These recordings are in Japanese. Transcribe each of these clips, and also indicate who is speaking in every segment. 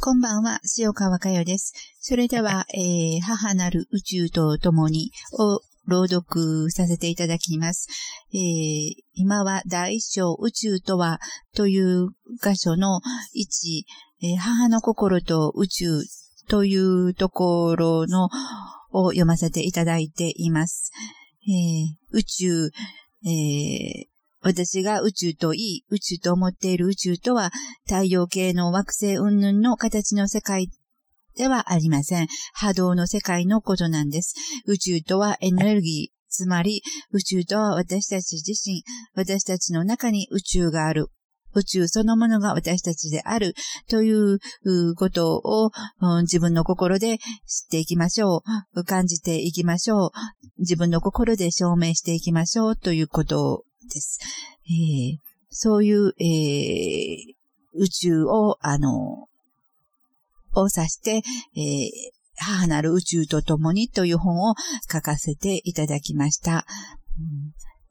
Speaker 1: こんばんは、塩川佳代です。それでは、えー、母なる宇宙と共にを朗読させていただきます。えー、今は第一章宇宙とはという箇所の1、えー、母の心と宇宙というところのを読ませていただいています。えー、宇宙、えー、私が宇宙といい、宇宙と思っている宇宙とは、太陽系の惑星云々の形の世界ではありません。波動の世界のことなんです。宇宙とはエネルギー、つまり宇宙とは私たち自身、私たちの中に宇宙がある。宇宙そのものが私たちであるということを、うん、自分の心で知っていきましょう。感じていきましょう。自分の心で証明していきましょうということです。えー、そういう、えー、宇宙を、あの、を指して、えー、母なる宇宙と共にという本を書かせていただきました。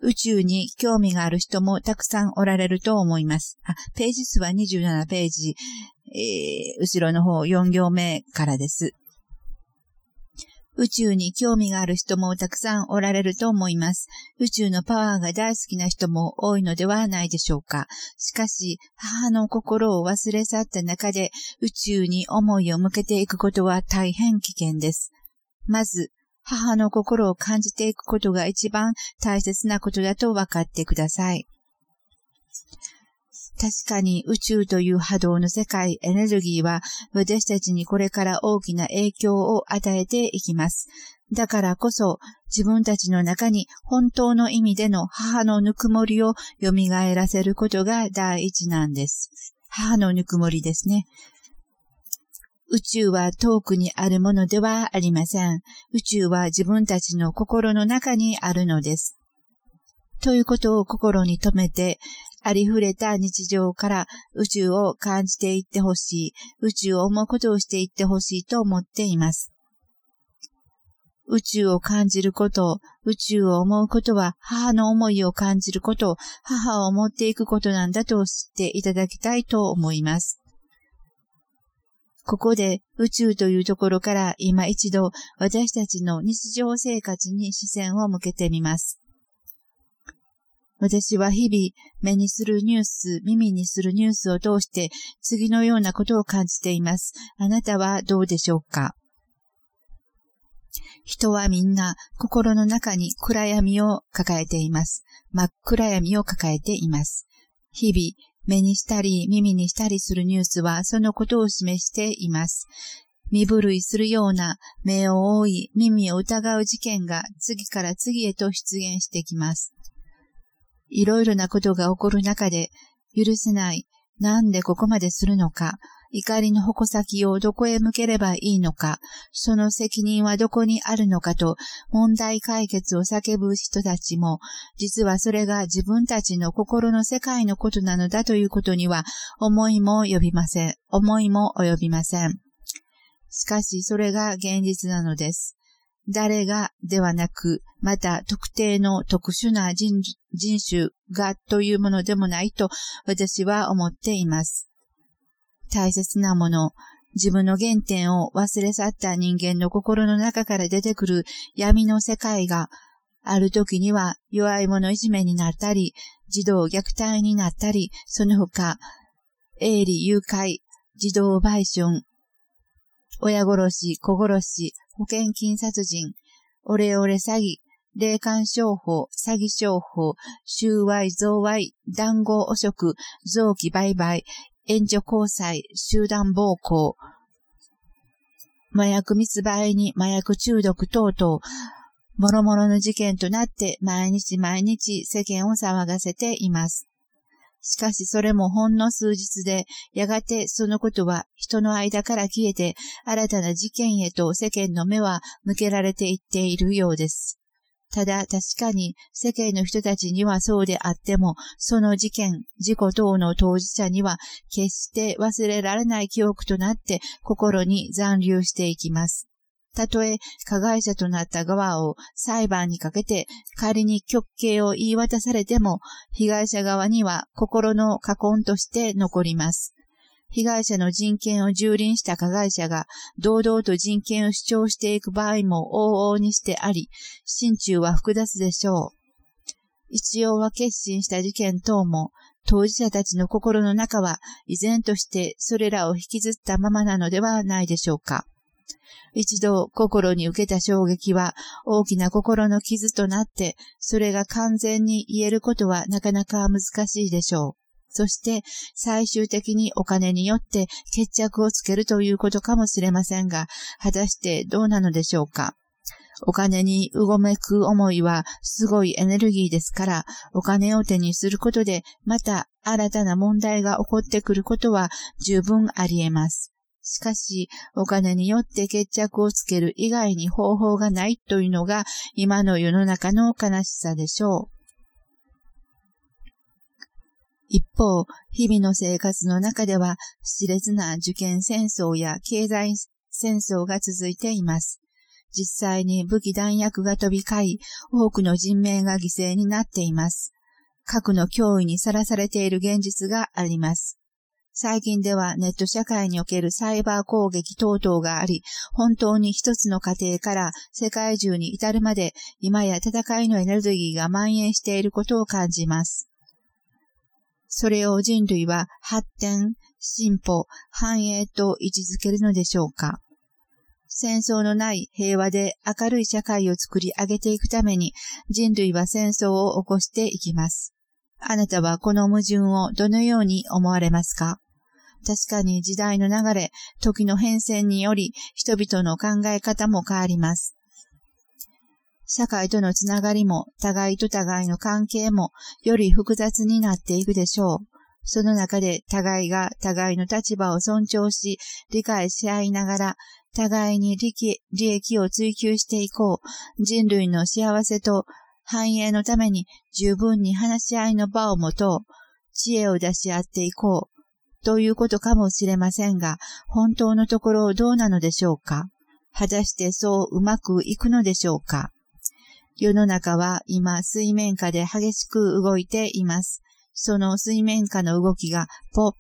Speaker 1: うん、宇宙に興味がある人もたくさんおられると思います。あページ数は27ページ、えー、後ろの方4行目からです。宇宙に興味がある人もたくさんおられると思います。宇宙のパワーが大好きな人も多いのではないでしょうか。しかし、母の心を忘れ去った中で宇宙に思いを向けていくことは大変危険です。まず、母の心を感じていくことが一番大切なことだと分かってください。確かに宇宙という波動の世界、エネルギーは私たちにこれから大きな影響を与えていきます。だからこそ自分たちの中に本当の意味での母のぬくもりを蘇らせることが第一なんです。母のぬくもりですね。宇宙は遠くにあるものではありません。宇宙は自分たちの心の中にあるのです。ということを心に留めて、ありふれた日常から宇宙を感じていってほしい、宇宙を思うことをしていってほしいと思っています。宇宙を感じること、宇宙を思うことは母の思いを感じること、母を思っていくことなんだと知っていただきたいと思います。ここで宇宙というところから今一度私たちの日常生活に視線を向けてみます。私は日々目にするニュース、耳にするニュースを通して次のようなことを感じています。あなたはどうでしょうか？人はみんな心の中に暗闇を抱えています。真っ暗闇を抱えています。日々目にしたり耳にしたりするニュースはそのことを示しています。身震いするような目を覆い耳を疑う事件が次から次へと出現してきます。いろいろなことが起こる中で、許せない、なんでここまでするのか、怒りの矛先をどこへ向ければいいのか、その責任はどこにあるのかと問題解決を叫ぶ人たちも、実はそれが自分たちの心の世界のことなのだということには思いも及びません。思いも及びません。しかしそれが現実なのです。誰がではなく、また特定の特殊な人種がというものでもないと私は思っています。大切なもの、自分の原点を忘れ去った人間の心の中から出てくる闇の世界が、ある時には弱い者いじめになったり、児童虐待になったり、その他、営利誘拐、児童売春、親殺し、子殺し、保険金殺人、オレオレ詐欺、霊感商法、詐欺商法、収賄、贈賄、談合汚職、臓器売買、援助交際、集団暴行、麻薬密売に麻薬中毒等々、もろもろの事件となって毎日毎日世間を騒がせています。しかしそれもほんの数日で、やがてそのことは人の間から消えて、新たな事件へと世間の目は向けられていっているようです。ただ確かに世間の人たちにはそうであっても、その事件、事故等の当事者には決して忘れられない記憶となって心に残留していきます。たとえ加害者となった側を裁判にかけて仮に極刑を言い渡されても被害者側には心の禍根として残ります。被害者の人権を蹂躙した加害者が堂々と人権を主張していく場合も往々にしてあり、心中は複雑でしょう。一応は決心した事件等も、当事者たちの心の中は依然としてそれらを引きずったままなのではないでしょうか。一度心に受けた衝撃は大きな心の傷となって、それが完全に言えることはなかなか難しいでしょう。そして最終的にお金によって決着をつけるということかもしれませんが、果たしてどうなのでしょうか。お金にうごめく思いはすごいエネルギーですから、お金を手にすることでまた新たな問題が起こってくることは十分あり得ます。しかし、お金によって決着をつける以外に方法がないというのが今の世の中の悲しさでしょう。一方、日々の生活の中では、熾烈な受験戦争や経済戦争が続いています。実際に武器弾薬が飛び交い、多くの人命が犠牲になっています。核の脅威にさらされている現実があります。最近ではネット社会におけるサイバー攻撃等々があり、本当に一つの家庭から世界中に至るまで今や戦いのエネルギーが蔓延していることを感じます。それを人類は発展、進歩、繁栄と位置づけるのでしょうか戦争のない平和で明るい社会を作り上げていくために人類は戦争を起こしていきます。あなたはこの矛盾をどのように思われますか？確かに時代の流れ、時の変遷により人々の考え方も変わります。社会とのつながりも、互いと互いの関係も、より複雑になっていくでしょう。その中で互いが互いの立場を尊重し、理解し合いながら、互いに利益を追求していこう。人類の幸せと繁栄のために十分に話し合いの場を持とう。知恵を出し合っていこう。ということかもしれませんが、本当のところどうなのでしょうか？果たしてそううまくいくのでしょうか？世の中は今水面下で激しく動いています。その水面下の動きがポッ、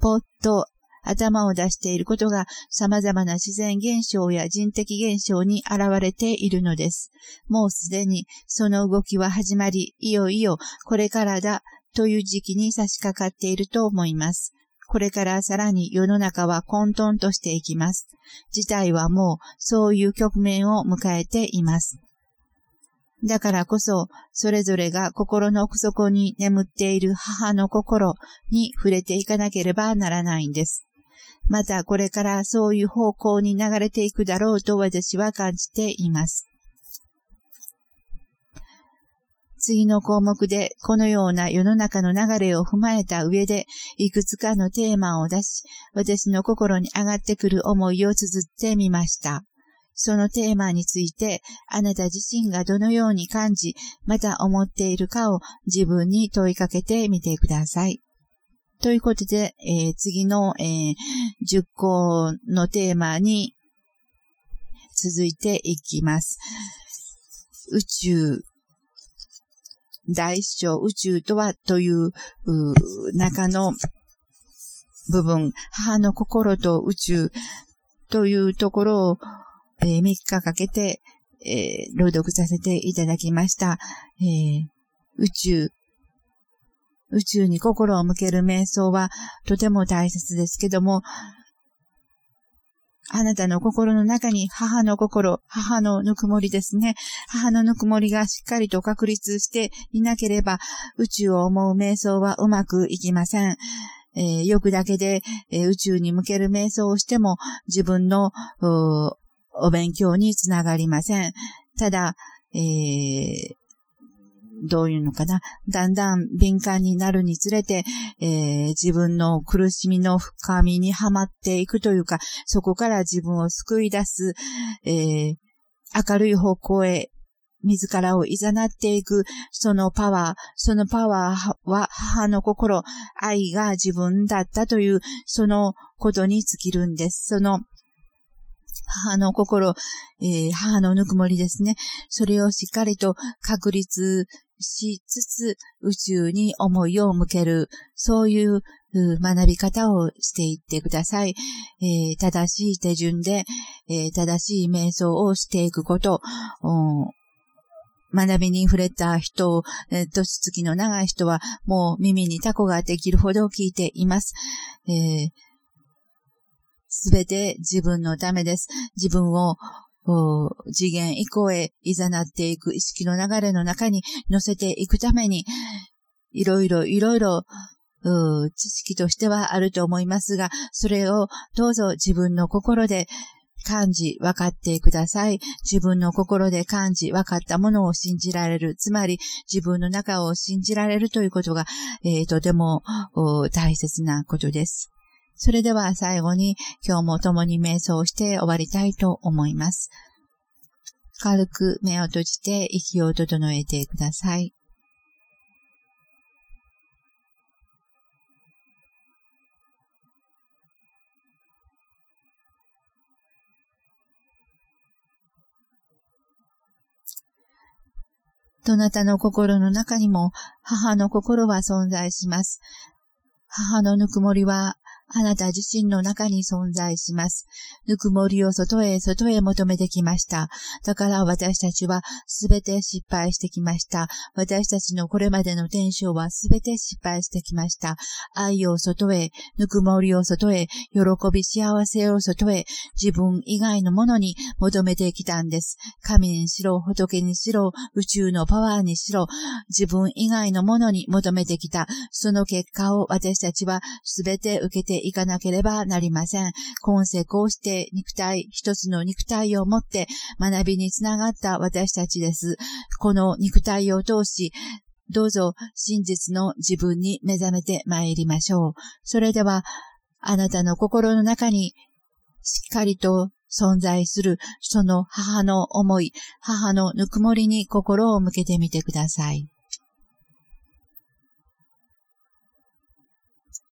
Speaker 1: ポッと頭を出していることが様々な自然現象や人的現象に現れているのです。もうすでにその動きは始まり、いよいよこれからだという時期に差し掛かっていると思います。これからさらに世の中は混沌としていきます。事態はもうそういう局面を迎えています。だからこそ、それぞれが心の奥底に眠っている母の心に触れていかなければならないんです。またこれからそういう方向に流れていくだろうと私は感じています。次の項目でこのような世の中の流れを踏まえた上でいくつかのテーマを出し、私の心に上がってくる思いを綴ってみました。そのテーマについて、あなた自身がどのように感じ、また思っているかを自分に問いかけてみてください。ということで、えー、次の、えー、10項のテーマに続いていきます。宇宙、大小宇宙とはという中の部分、母の心と宇宙というところをえー、3日かけて、えー、朗読させていただきました。えー、宇宙、宇宙に心を向ける瞑想はとても大切ですけども、あなたの心の中に母の心、母のぬくもりですね。母のぬくもりがしっかりと確立していなければ、宇宙を思う瞑想はうまくいきません。えー、欲だけで、えー、宇宙に向ける瞑想をしても、自分の、お勉強につながりません。ただ、えー、どういうのかな？だんだん敏感になるにつれて、えー、自分の苦しみの深みにはまっていくというか、そこから自分を救い出す、えー、明るい方向へ自らを誘っていく、そのパワー、そのパワーは母の心、愛が自分だったという、そのことに尽きるんです。その母の心、えー、母のぬくもりですね。それをしっかりと確立しつつ宇宙に思いを向ける、そういう学び方をしていってください。えー、正しい手順で、えー、正しい瞑想をしていくこと、学びに触れた人、えー、年月の長い人はもう耳にタコができるほど聞いています。す、べ、て自分のためです。自分を次元以降へ誘っていく意識の流れの中に乗せていくために、いろいろいろいろ知識としてはあると思いますが、それをどうぞ自分の心で感じ、分かってください。自分の心で感じ、分かったものを信じられる。つまり、自分の中を信じられるということが、えー、とても大切なことです。それでは最後に今日も共に瞑想して終わりたいと思います。軽く目を閉じて息を整えてください。どなたの心の中にも母の心は存在します。母のぬくもりはあなた自身の中に存在します。ぬくもりを外へ外へ求めてきました。だから私たちはすべて失敗してきました。私たちのこれまでの転生はすべて失敗してきました。愛を外へ、ぬくもりを外へ、喜び幸せを外へ、自分以外のものに求めてきたんです。神にしろ、仏にしろ、宇宙のパワーにしろ、自分以外のものに求めてきた。その結果を私たちはすべて受けてていかなければなりません。今世こうして肉体、一つの肉体を持って学びにつながった私たちです。この肉体を通し、どうぞ真実の自分に目覚めて参りましょう。それでは、あなたの心の中にしっかりと存在するその母の思い、母のぬくもりに心を向けてみてください。